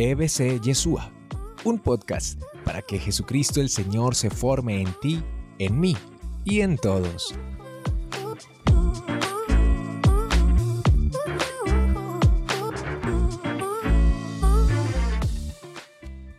EBC Yeshua, un podcast para que Jesucristo el Señor se forme en ti, en mí y en todos.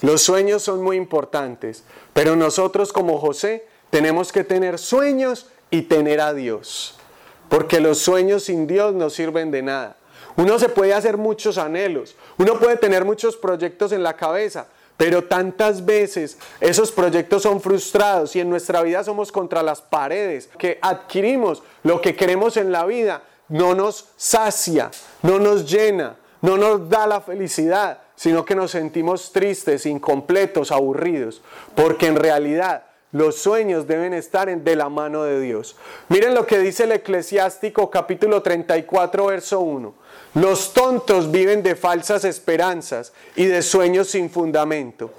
Los sueños son muy importantes, pero nosotros como José tenemos que tener sueños y tener a Dios, porque los sueños sin Dios no sirven de nada. Uno se puede hacer muchos anhelos, uno puede tener muchos proyectos en la cabeza, pero tantas veces esos proyectos son frustrados y en nuestra vida somos contra las paredes, que adquirimos lo que queremos en la vida, no nos sacia, no nos llena, no nos da la felicidad, sino que nos sentimos tristes, incompletos, aburridos, porque en realidad los sueños deben estar de la mano de Dios. Miren lo que dice el eclesiástico capítulo 34, verso 1. Los tontos viven de falsas esperanzas y de sueños sin fundamento.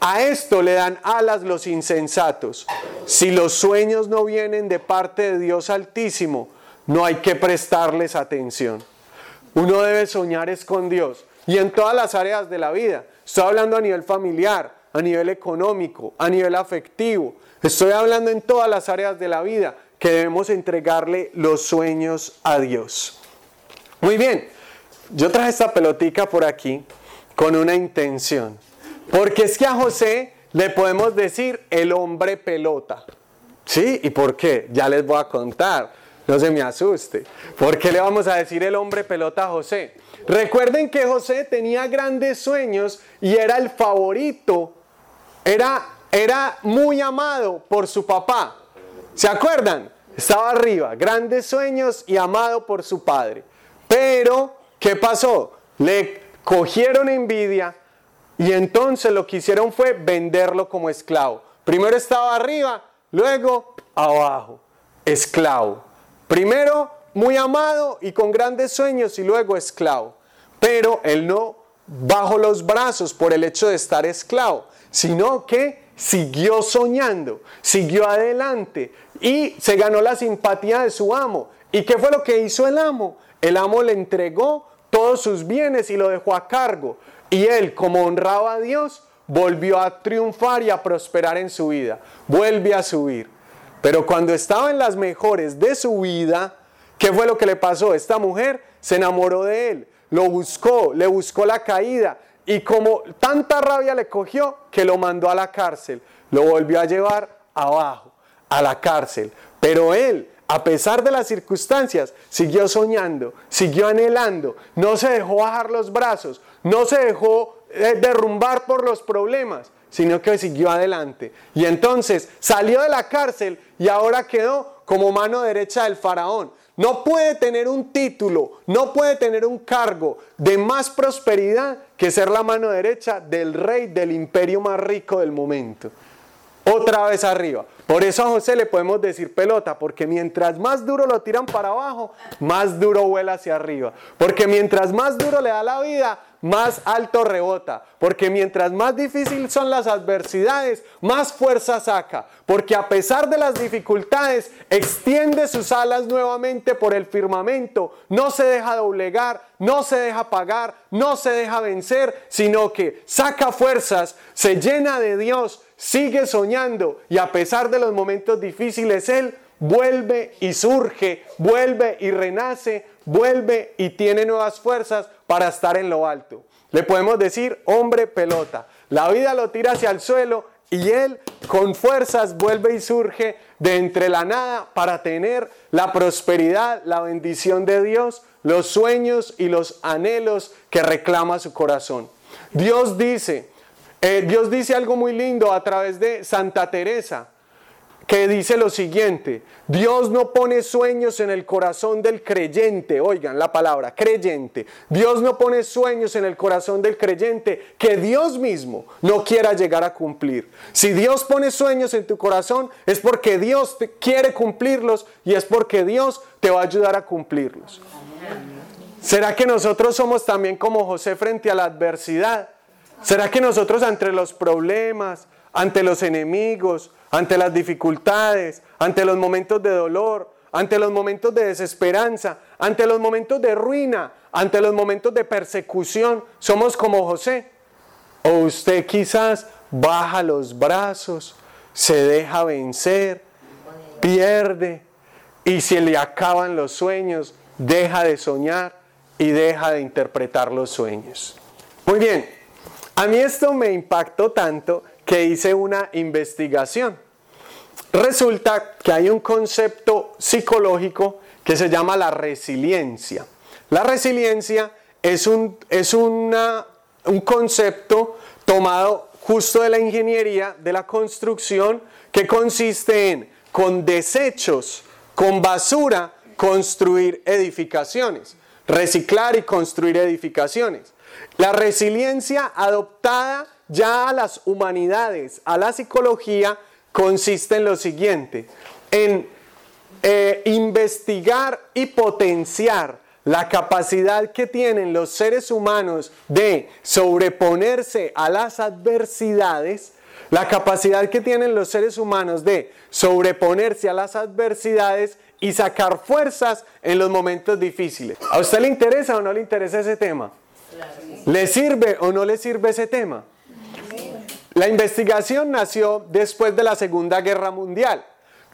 A esto le dan alas los insensatos. Si los sueños no vienen de parte de Dios Altísimo, no hay que prestarles atención. Uno debe soñar es con Dios y en todas las áreas de la vida. Estoy hablando a nivel familiar, a nivel económico, a nivel afectivo. Estoy hablando en todas las áreas de la vida que debemos entregarle los sueños a Dios. Muy bien, yo traje esta pelotica por aquí con una intención. Porque es que a José le podemos decir el hombre pelota. ¿Sí? ¿Y por qué? Ya les voy a contar. No se me asuste. ¿Por qué le vamos a decir el hombre pelota a José? Recuerden que José tenía grandes sueños y era el favorito, era, era muy amado por su papá. ¿Se acuerdan? Estaba arriba, grandes sueños y amado por su padre. Pero, ¿qué pasó? Le cogieron envidia y entonces lo que hicieron fue venderlo como esclavo. Primero estaba arriba, luego abajo, esclavo. Primero muy amado y con grandes sueños y luego esclavo. Pero él no bajó los brazos por el hecho de estar esclavo, sino que siguió soñando, siguió adelante y se ganó la simpatía de su amo. ¿Y qué fue lo que hizo el amo? El amo le entregó todos sus bienes y lo dejó a cargo. Y él, como honraba a Dios, volvió a triunfar y a prosperar en su vida. Vuelve a subir. Pero cuando estaba en las mejores de su vida, ¿qué fue lo que le pasó? Esta mujer se enamoró de él, lo buscó, le buscó la caída y como tanta rabia le cogió que lo mandó a la cárcel, lo volvió a llevar abajo, a la cárcel. Pero él, a pesar de las circunstancias, siguió soñando, siguió anhelando, no se dejó bajar los brazos, no se dejó eh, derrumbar por los problemas, sino que siguió adelante. Y entonces salió de la cárcel y ahora quedó como mano derecha del faraón. No puede tener un título, no puede tener un cargo de más prosperidad que ser la mano derecha del rey del imperio más rico del momento. Otra vez arriba. Por eso a José le podemos decir pelota, porque mientras más duro lo tiran para abajo, más duro vuela hacia arriba. Porque mientras más duro le da la vida, más alto rebota. Porque mientras más difícil son las adversidades, más fuerza saca. Porque a pesar de las dificultades, extiende sus alas nuevamente por el firmamento. No se deja doblegar, no se deja pagar, no se deja vencer, sino que saca fuerzas, se llena de Dios sigue soñando y a pesar de los momentos difíciles, Él vuelve y surge, vuelve y renace, vuelve y tiene nuevas fuerzas para estar en lo alto. Le podemos decir hombre pelota. La vida lo tira hacia el suelo y Él con fuerzas vuelve y surge de entre la nada para tener la prosperidad, la bendición de Dios, los sueños y los anhelos que reclama su corazón. Dios dice, eh, Dios dice algo muy lindo a través de Santa Teresa, que dice lo siguiente, Dios no pone sueños en el corazón del creyente, oigan la palabra, creyente, Dios no pone sueños en el corazón del creyente que Dios mismo no quiera llegar a cumplir. Si Dios pone sueños en tu corazón es porque Dios te quiere cumplirlos y es porque Dios te va a ayudar a cumplirlos. ¿Será que nosotros somos también como José frente a la adversidad? ¿Será que nosotros ante los problemas, ante los enemigos, ante las dificultades, ante los momentos de dolor, ante los momentos de desesperanza, ante los momentos de ruina, ante los momentos de persecución, somos como José. O usted quizás baja los brazos, se deja vencer, pierde y se le acaban los sueños, deja de soñar y deja de interpretar los sueños. Muy bien, a mí esto me impactó tanto que hice una investigación. Resulta que hay un concepto psicológico que se llama la resiliencia. La resiliencia es un, es una, un concepto tomado justo de la ingeniería, de la construcción, que consiste en, con desechos, con basura, construir edificaciones, reciclar y construir edificaciones. La resiliencia adoptada ya a las humanidades, a la psicología, consiste en lo siguiente, en eh, investigar y potenciar la capacidad que tienen los seres humanos de sobreponerse a las adversidades, la capacidad que tienen los seres humanos de sobreponerse a las adversidades y sacar fuerzas en los momentos difíciles. ¿A usted le interesa o no le interesa ese tema? ¿Le sirve o no le sirve ese tema? La investigación nació después de la Segunda Guerra Mundial,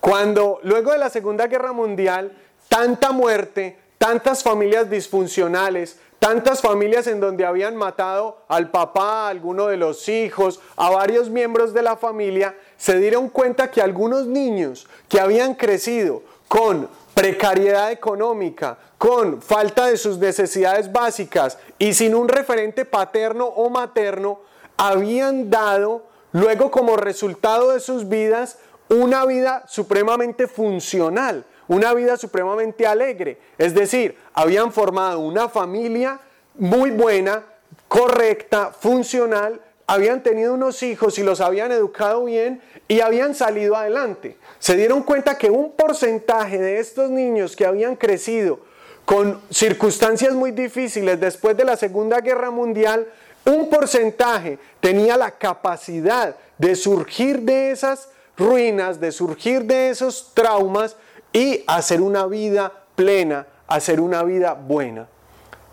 cuando luego de la Segunda Guerra Mundial, tanta muerte, tantas familias disfuncionales, tantas familias en donde habían matado al papá, a alguno de los hijos, a varios miembros de la familia, se dieron cuenta que algunos niños que habían crecido con precariedad económica, con falta de sus necesidades básicas y sin un referente paterno o materno, habían dado luego como resultado de sus vidas una vida supremamente funcional, una vida supremamente alegre. Es decir, habían formado una familia muy buena, correcta, funcional, habían tenido unos hijos y los habían educado bien y habían salido adelante. Se dieron cuenta que un porcentaje de estos niños que habían crecido con circunstancias muy difíciles después de la Segunda Guerra Mundial, un porcentaje tenía la capacidad de surgir de esas ruinas, de surgir de esos traumas y hacer una vida plena, hacer una vida buena.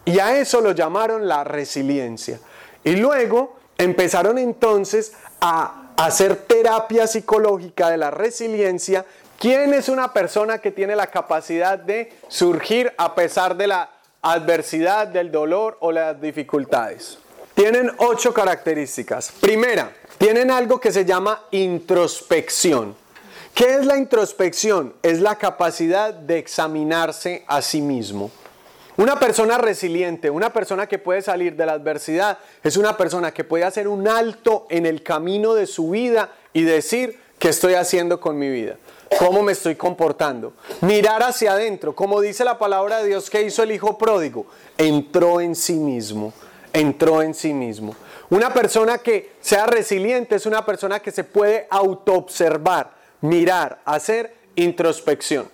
Y a eso lo llamaron la resiliencia. Y luego empezaron entonces a hacer terapia psicológica de la resiliencia. ¿Quién es una persona que tiene la capacidad de surgir a pesar de la adversidad, del dolor o las dificultades? Tienen ocho características. Primera, tienen algo que se llama introspección. ¿Qué es la introspección? Es la capacidad de examinarse a sí mismo. Una persona resiliente, una persona que puede salir de la adversidad, es una persona que puede hacer un alto en el camino de su vida y decir, ¿qué estoy haciendo con mi vida? ¿Cómo me estoy comportando? Mirar hacia adentro, como dice la palabra de Dios que hizo el hijo pródigo, entró en sí mismo entró en sí mismo. Una persona que sea resiliente es una persona que se puede autoobservar, mirar, hacer introspección.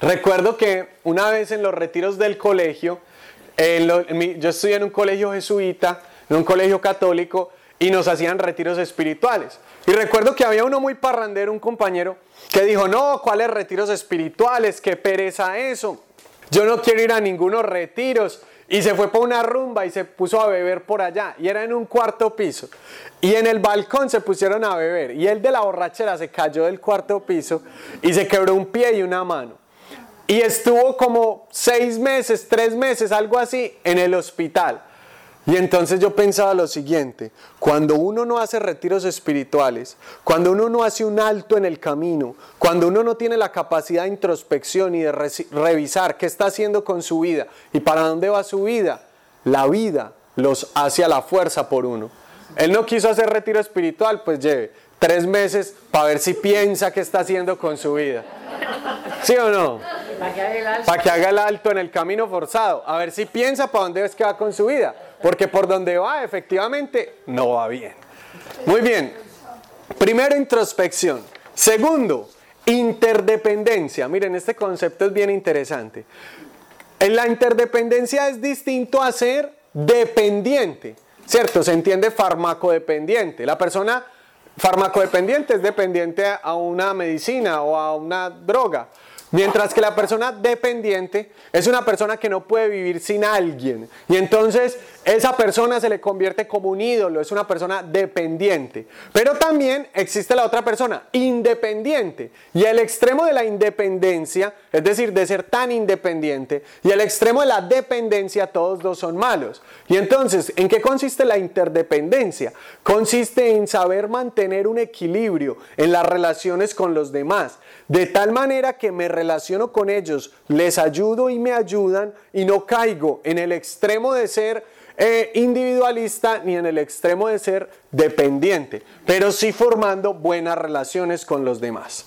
Recuerdo que una vez en los retiros del colegio, yo estudié en un colegio jesuita, en un colegio católico, y nos hacían retiros espirituales. Y recuerdo que había uno muy parrandero, un compañero, que dijo, no, ¿cuáles retiros espirituales? ¿Qué pereza eso? Yo no quiero ir a ningunos retiros. Y se fue por una rumba y se puso a beber por allá. Y era en un cuarto piso. Y en el balcón se pusieron a beber. Y él de la borrachera se cayó del cuarto piso y se quebró un pie y una mano. Y estuvo como seis meses, tres meses, algo así, en el hospital. Y entonces yo pensaba lo siguiente, cuando uno no hace retiros espirituales, cuando uno no hace un alto en el camino, cuando uno no tiene la capacidad de introspección y de revisar qué está haciendo con su vida y para dónde va su vida, la vida los hace a la fuerza por uno. Él no quiso hacer retiro espiritual, pues lleve tres meses para ver si piensa qué está haciendo con su vida. ¿Sí o no? Para que haga el alto en el camino forzado. A ver si piensa para dónde es que va con su vida. Porque por donde va, efectivamente, no va bien. Muy bien. Primero, introspección. Segundo, interdependencia. Miren, este concepto es bien interesante. En la interdependencia es distinto a ser dependiente. ¿Cierto? Se entiende farmacodependiente. La persona farmacodependiente es dependiente a una medicina o a una droga. Mientras que la persona dependiente es una persona que no puede vivir sin alguien. Y entonces esa persona se le convierte como un ídolo, es una persona dependiente. Pero también existe la otra persona, independiente. Y el extremo de la independencia, es decir, de ser tan independiente, y el extremo de la dependencia, todos dos son malos. Y entonces, ¿en qué consiste la interdependencia? Consiste en saber mantener un equilibrio en las relaciones con los demás, de tal manera que me relaciono con ellos, les ayudo y me ayudan y no caigo en el extremo de ser eh, individualista ni en el extremo de ser dependiente, pero sí formando buenas relaciones con los demás.